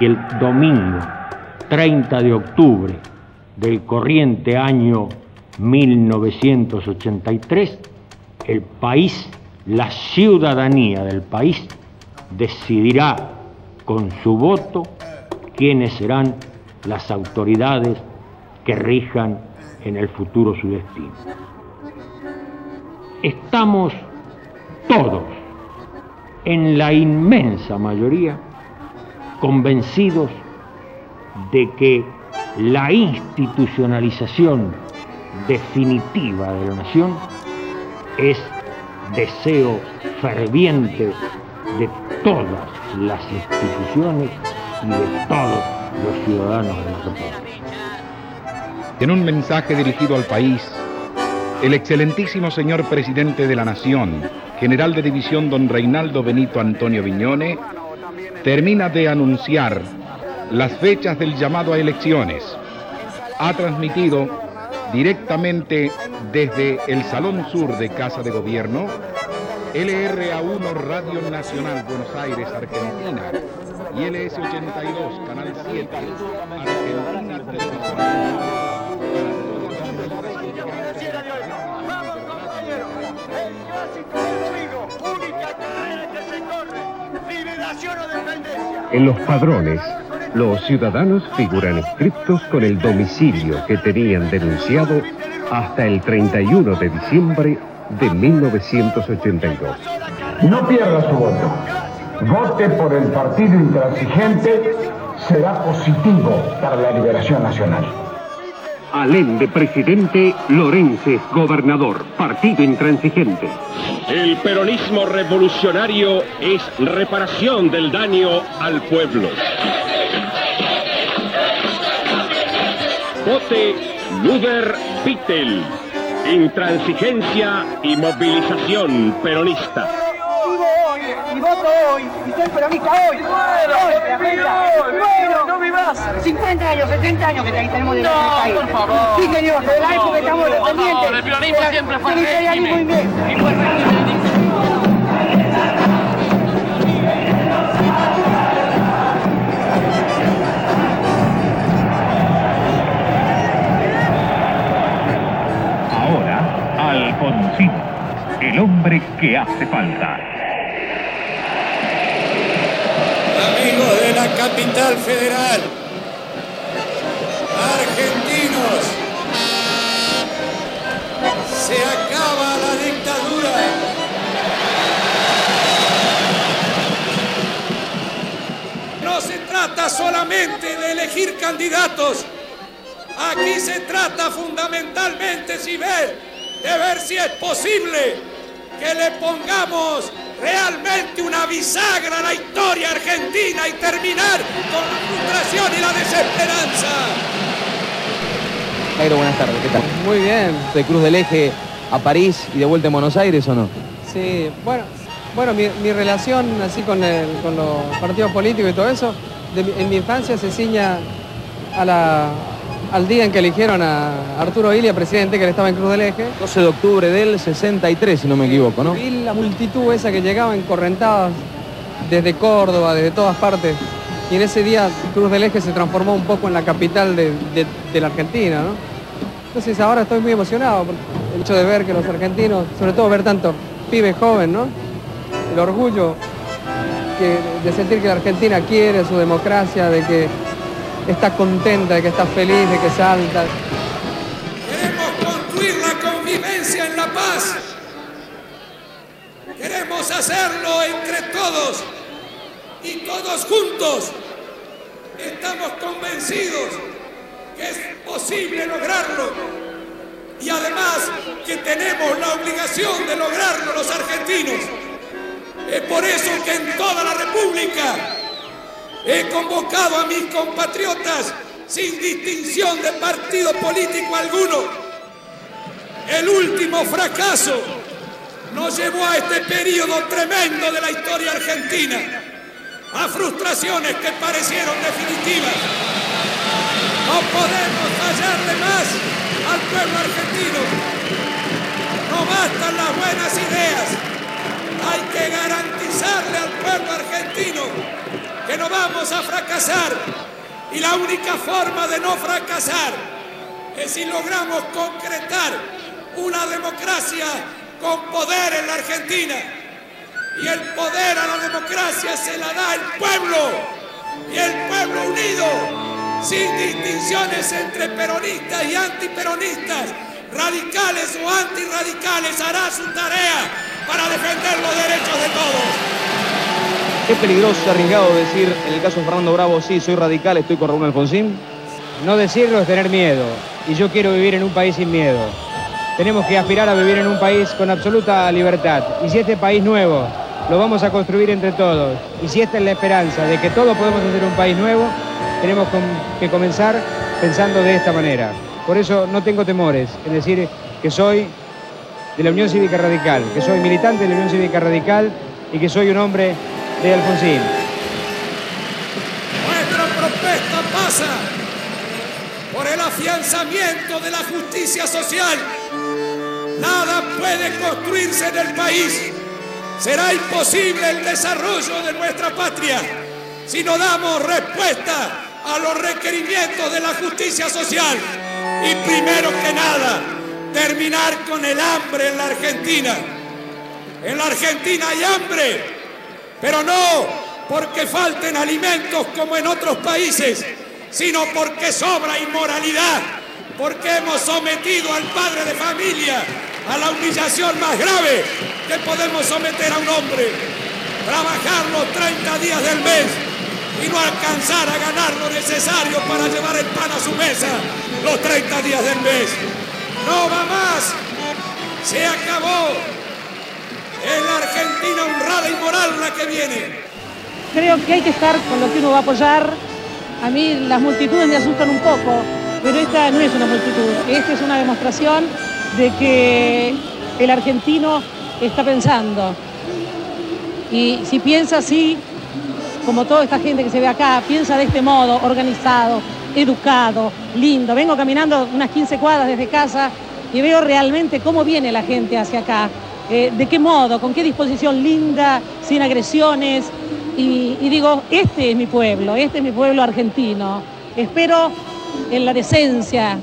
y el domingo 30 de octubre del corriente año 1983, el país, la ciudadanía del país, decidirá con su voto quiénes serán las autoridades que rijan en el futuro su destino. Estamos todos, en la inmensa mayoría, convencidos de que la institucionalización definitiva de la nación es deseo ferviente de todas las instituciones y de todos los ciudadanos de la República. En un mensaje dirigido al país, el excelentísimo señor presidente de la Nación, general de división don Reinaldo Benito Antonio Viñone, termina de anunciar las fechas del llamado a elecciones. Ha transmitido directamente desde el Salón Sur de Casa de Gobierno, LRA1 Radio Nacional Buenos Aires, Argentina, y LS82 Canal 7, Argentina. En los padrones, los ciudadanos figuran inscriptos con el domicilio que tenían denunciado hasta el 31 de diciembre de 1982. No pierda su voto. Vote por el partido intransigente. Será positivo para la liberación nacional. Alén de presidente, Lorences gobernador, partido intransigente. El peronismo revolucionario es reparación del daño al pueblo. Vote Luder Vittel. Intransigencia y movilización peronista. Hoy, y soy peronista hoy. Hoy, bueno, no vivas. 50 años, 70 años que tenemos de No, país. por favor. Sí, señor, de la época estamos dependientes. el peronismo siempre fue imperialismo régimen. Y fue. Ahora, Alfonsín, el hombre que hace falta. Capital federal, argentinos, se acaba la dictadura. No se trata solamente de elegir candidatos, aquí se trata fundamentalmente, si de ver si es posible que le pongamos realmente una bisagra a la historia argentina y terminar con la frustración y la desesperanza. Jairo, buenas tardes, ¿qué tal? Muy bien. ¿De Cruz del Eje a París y de vuelta a Buenos Aires o no? Sí, bueno, bueno mi, mi relación así con, el- con los partidos políticos y todo eso, de en mi infancia se ciña a la- al día en que eligieron a Arturo Ilia, presidente, que él estaba en Cruz del Eje. 12 de octubre del 63, si no me equivoco, ¿no? Vi la multitud esa que llegaba en correntadas desde Córdoba, desde todas partes. Y en ese día Cruz del Eje se transformó un poco en la capital de, de- de la Argentina, ¿no? Entonces ahora estoy muy emocionado por el hecho de ver que los argentinos, sobre todo ver tanto pibe joven, ¿no? El orgullo que- de sentir que la Argentina quiere su democracia, de que está contenta, de que está feliz, de que salta. Queremos construir la convivencia en la paz. Queremos hacerlo entre todos y todos juntos. Estamos convencidos que es posible lograrlo y además que tenemos la obligación de lograrlo los argentinos. Es por eso que en toda la República he convocado a mis compatriotas sin distinción de partido político alguno. El último fracaso nos llevó a este periodo tremendo de la historia argentina, a frustraciones que parecieron definitivas. No podemos fallarle más al pueblo argentino. No bastan las buenas ideas. Hay que garantizarle al pueblo argentino que no vamos a fracasar. Y la única forma de no fracasar es si logramos concretar una democracia con poder en la Argentina. Y el poder a la democracia se la da el pueblo. Y el pueblo unido, sin distinciones entre peronistas y antiperonistas, radicales o antirradicales, hará su tarea para defender los derechos de todos. Es peligroso, arriesgado decir, en el caso de Fernando Bravo, sí, soy radical, estoy con Raúl Alfonsín. No decirlo es tener miedo. Y yo quiero vivir en un país sin miedo. Tenemos que aspirar a vivir en un país con absoluta libertad. Y si este país nuevo lo vamos a construir entre todos, y si esta es la esperanza de que todos podemos hacer un país nuevo, tenemos que comenzar pensando de esta manera. Por eso no tengo temores en decir que soy de la Unión Cívica Radical, que soy militante de la Unión Cívica Radical y que soy un hombre de Alfonsín. Nuestra propuesta pasa por el afianzamiento de la justicia social. Nada puede construirse en el país será imposible el desarrollo de nuestra patria si no damos respuesta a los requerimientos de la justicia social. Y primero que nada, terminar con el hambre en la Argentina. En la Argentina hay hambre, pero no porque falten alimentos como en otros países, sino porque sobra inmoralidad, porque hemos sometido al padre de familia a la humillación más grave que podemos someter a un hombre. Trabajar los 30 días del mes y no alcanzar a ganar lo necesario para llevar el pan a su mesa los 30 días del mes. No va más. Se acabó. Es la Argentina honrada y moral la que viene. Creo que hay que estar con lo que uno va a apoyar. A mí las multitudes me asustan un poco, pero esta no es una multitud. Esta es una demostración de que el argentino está pensando. Y si piensa así, como toda esta gente que se ve acá, piensa de este modo, organizado, educado, lindo. Vengo caminando unas 15 cuadras desde casa y veo realmente cómo viene la gente hacia acá. Eh, de qué modo, con qué disposición linda, sin agresiones. Y, digo, este es mi pueblo, este es mi pueblo argentino. Espero en la decencia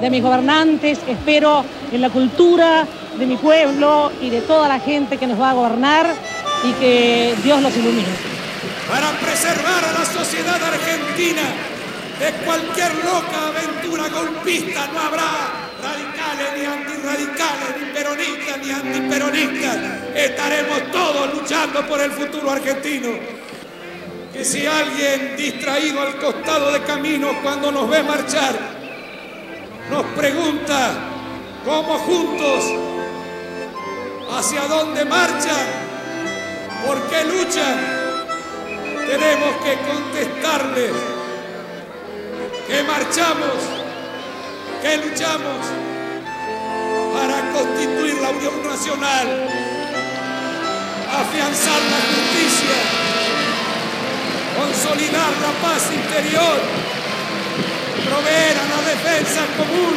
de mis gobernantes, espero en la cultura de mi pueblo y de toda la gente que nos va a gobernar y que Dios los ilumine. Para preservar a la sociedad argentina de cualquier loca aventura golpista no habrá radicales ni antirradicales, ni peronistas ni antiperonistas. Estaremos todos luchando por el futuro argentino. Que si alguien distraído al costado de camino cuando nos ve marchar, nos pregunta cómo juntos, hacia dónde marchan, por qué luchan, tenemos que contestarles que marchamos, que luchamos constituir la Unión Nacional, afianzar la justicia, consolidar la paz interior, proveer a la defensa común,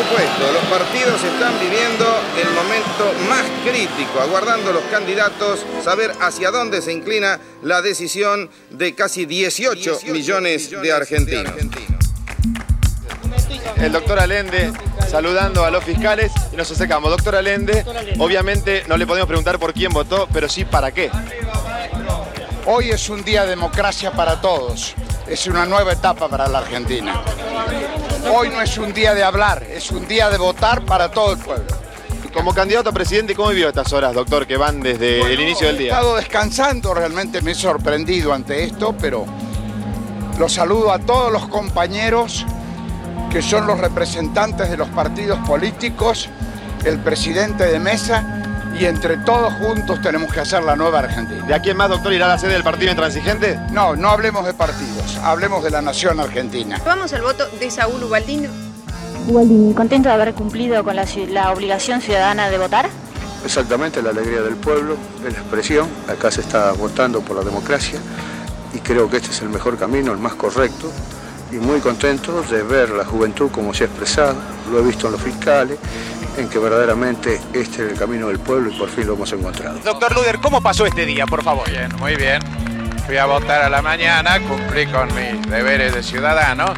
supuesto, los partidos están viviendo el momento más crítico, aguardando los candidatos saber hacia dónde se inclina la decisión de casi 18 millones de argentinos. El doctor Allende saludando a los fiscales y nos acercamos. Doctor Allende, obviamente no le podemos preguntar por quién votó, pero sí para qué. Hoy es un día de democracia para todos. Es una nueva etapa para la Argentina. Hoy no es un día de hablar, es un día de votar para todo el pueblo. Como candidato a presidente, ¿cómo vivió estas horas, doctor, que van desde el inicio del He día? estado descansando, realmente me he sorprendido ante esto, pero los saludo a todos los compañeros que son los representantes de los partidos políticos, el presidente de mesa, y entre todos juntos tenemos que hacer la nueva Argentina. ¿De aquí en más, doctor, irá a la sede del partido intransigente? No, no hablemos de partidos, hablemos de la nación argentina. Vamos al voto de Saúl Ubaldín. Ubaldín, ¿contento de haber cumplido con la, ci- la obligación ciudadana de votar? exactamente la alegría del pueblo, es la expresión. Acá se está votando por la democracia y creo que este es el mejor camino, el más correcto. Y muy contento de ver la juventud como se ha expresado, lo he visto en los fiscales, en que verdaderamente este es el camino del pueblo y por fin lo hemos encontrado. Doctor Luder, ¿cómo pasó este día, por favor? Bien, muy bien. Fui a votar a la mañana, cumplí con mis deberes de ciudadano.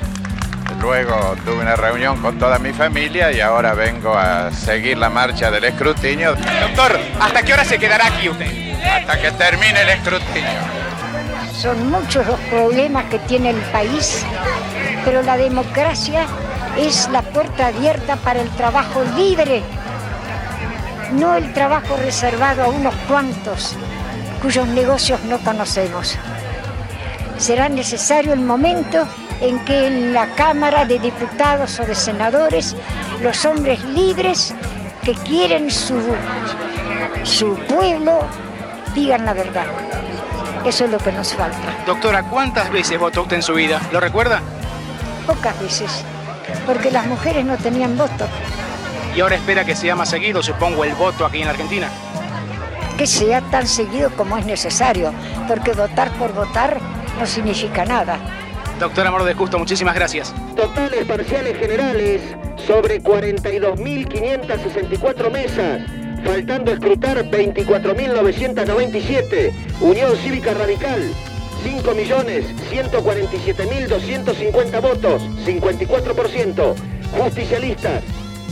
Luego tuve una reunión con toda mi familia y ahora vengo a seguir la marcha del escrutinio. Doctor, ¿hasta qué hora se quedará aquí usted? Hasta que termine el escrutinio. Son muchos los problemas que tiene el país, pero la democracia es la puerta abierta para el trabajo libre, no el trabajo reservado a unos cuantos cuyos negocios no conocemos. Será necesario el momento en que en la Cámara de Diputados o de Senadores los hombres libres que quieren su, su pueblo digan la verdad. Eso es lo que nos falta. Doctora, ¿cuántas veces votó usted en su vida? ¿Lo recuerda? Pocas veces, porque las mujeres no tenían voto. Y ahora espera que sea más seguido, supongo, el voto aquí en Argentina. Que sea tan seguido como es necesario, porque votar por votar no significa nada. Doctora Moro de Justo, muchísimas gracias. Totales parciales generales sobre 42.564 mesas. Faltando escrutar 24.997. Unión Cívica Radical. 5.147.250 votos. 54%. Justicialistas.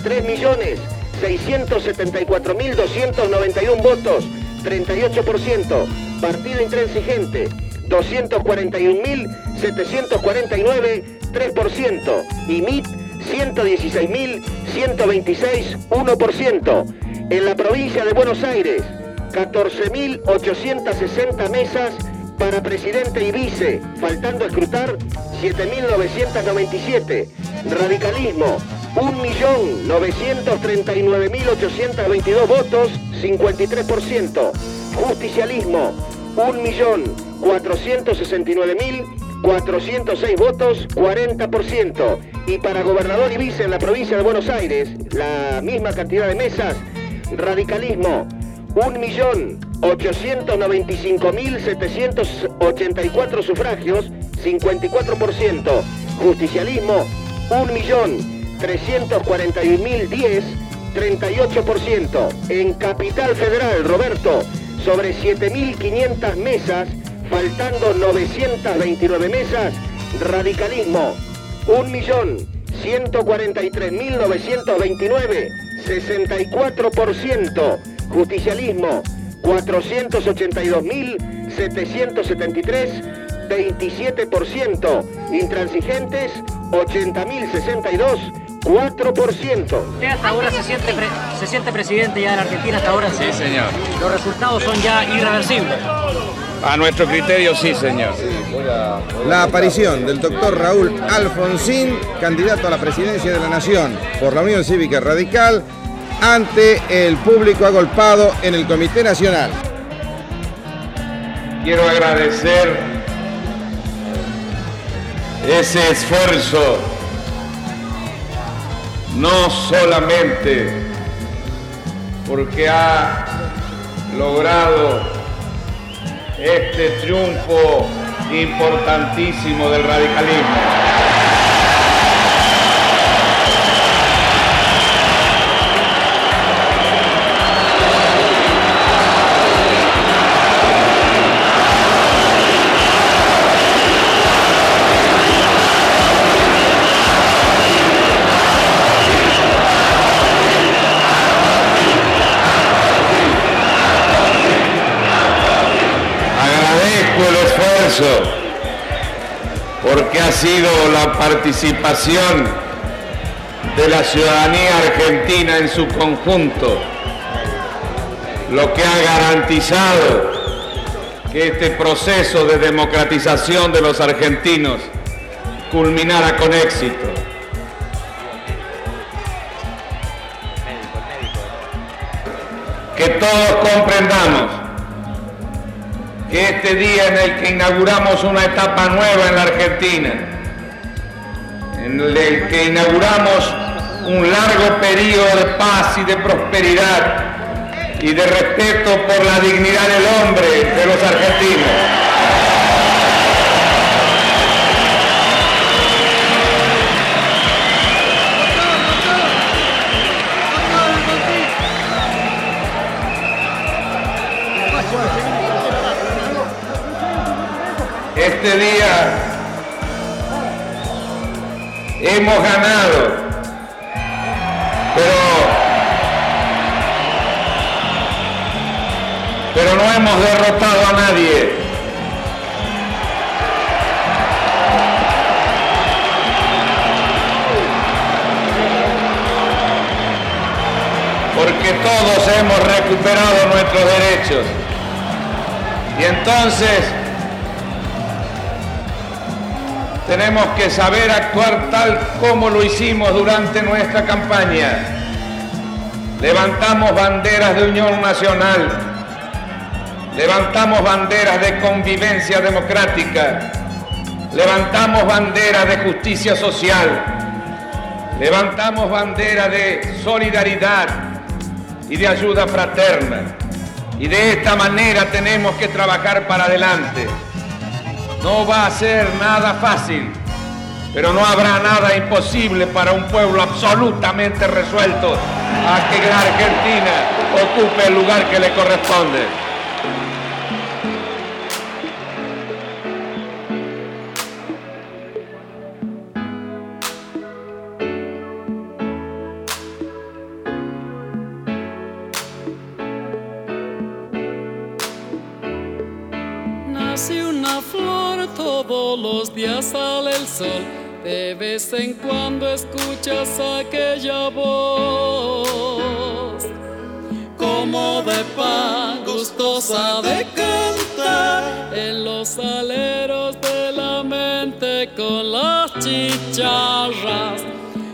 3.674.291 votos. 38%. Partido Intransigente. 241.749, 3%. Y MIT, 116.126, 1%. En la provincia de Buenos Aires, 14.860 mesas para presidente y vice, faltando escrutar 7.997. Radicalismo, 1.939.822 votos, 53%. Justicialismo, 1.469.406 votos, 40%. Y para gobernador y vice en la provincia de Buenos Aires, la misma cantidad de mesas, radicalismo, 1.895.784 sufragios, 54%. Justicialismo, 1.341.010, 38%. En Capital Federal, Roberto, sobre 7.500 mesas, faltando 929 mesas, radicalismo, 1.143.929, 64%, justicialismo, 482.773, 27%, intransigentes, 80.062, 4%. ¿Usted hasta ahora se siente, pre- se siente presidente ya de la Argentina hasta ahora? Sí, señor. Los resultados son ya irreversibles. A nuestro criterio, sí, señor. La aparición del doctor Raúl Alfonsín, candidato a la presidencia de la Nación por la Unión Cívica Radical, ante el público agolpado en el Comité Nacional. Quiero agradecer ese esfuerzo, no solamente porque ha logrado este triunfo importantísimo del radicalismo. Porque ha sido la participación de la ciudadanía argentina en su conjunto lo que ha garantizado que este proceso de democratización de los argentinos culminara con éxito. Que todos comprendamos que este día en el que inauguramos una etapa nueva en la Argentina, en el que inauguramos un largo periodo de paz y de prosperidad, y de respeto por la dignidad del hombre de los argentinos. Este día hemos ganado, pero, pero no hemos derrotado a nadie. Porque todos hemos recuperado nuestros derechos. Y entonces tenemos que saber actuar tal como lo hicimos durante nuestra campaña. Levantamos banderas de unión nacional, levantamos banderas de convivencia democrática, levantamos banderas de justicia social, levantamos banderas de solidaridad y de ayuda fraterna. Y de esta manera tenemos que trabajar para adelante. No va a ser nada fácil, pero no habrá nada imposible para un pueblo absolutamente resuelto a que la Argentina ocupe el lugar que le corresponde. Nace una flor, todos los días sale el sol. De vez en cuando escuchas aquella voz, como de pan, gustosa de cantar en los aleros de la mente con las chicharras.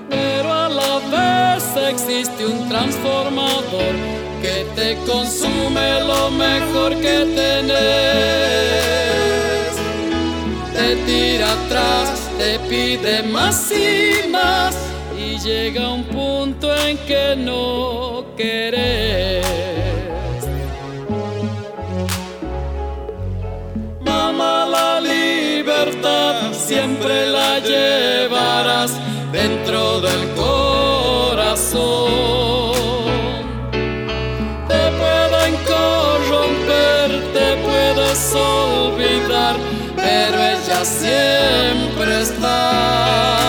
Pero a la vez existe un transformador que te consume lo mejor que tenés. Te tira atrás, te pide más y más y llega un punto en que no querés. Mamá, la libertad siempre la llevarás dentro del corazón. Siempre está.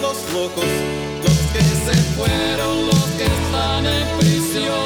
Los locos, los que se fueron, los que están en prisión.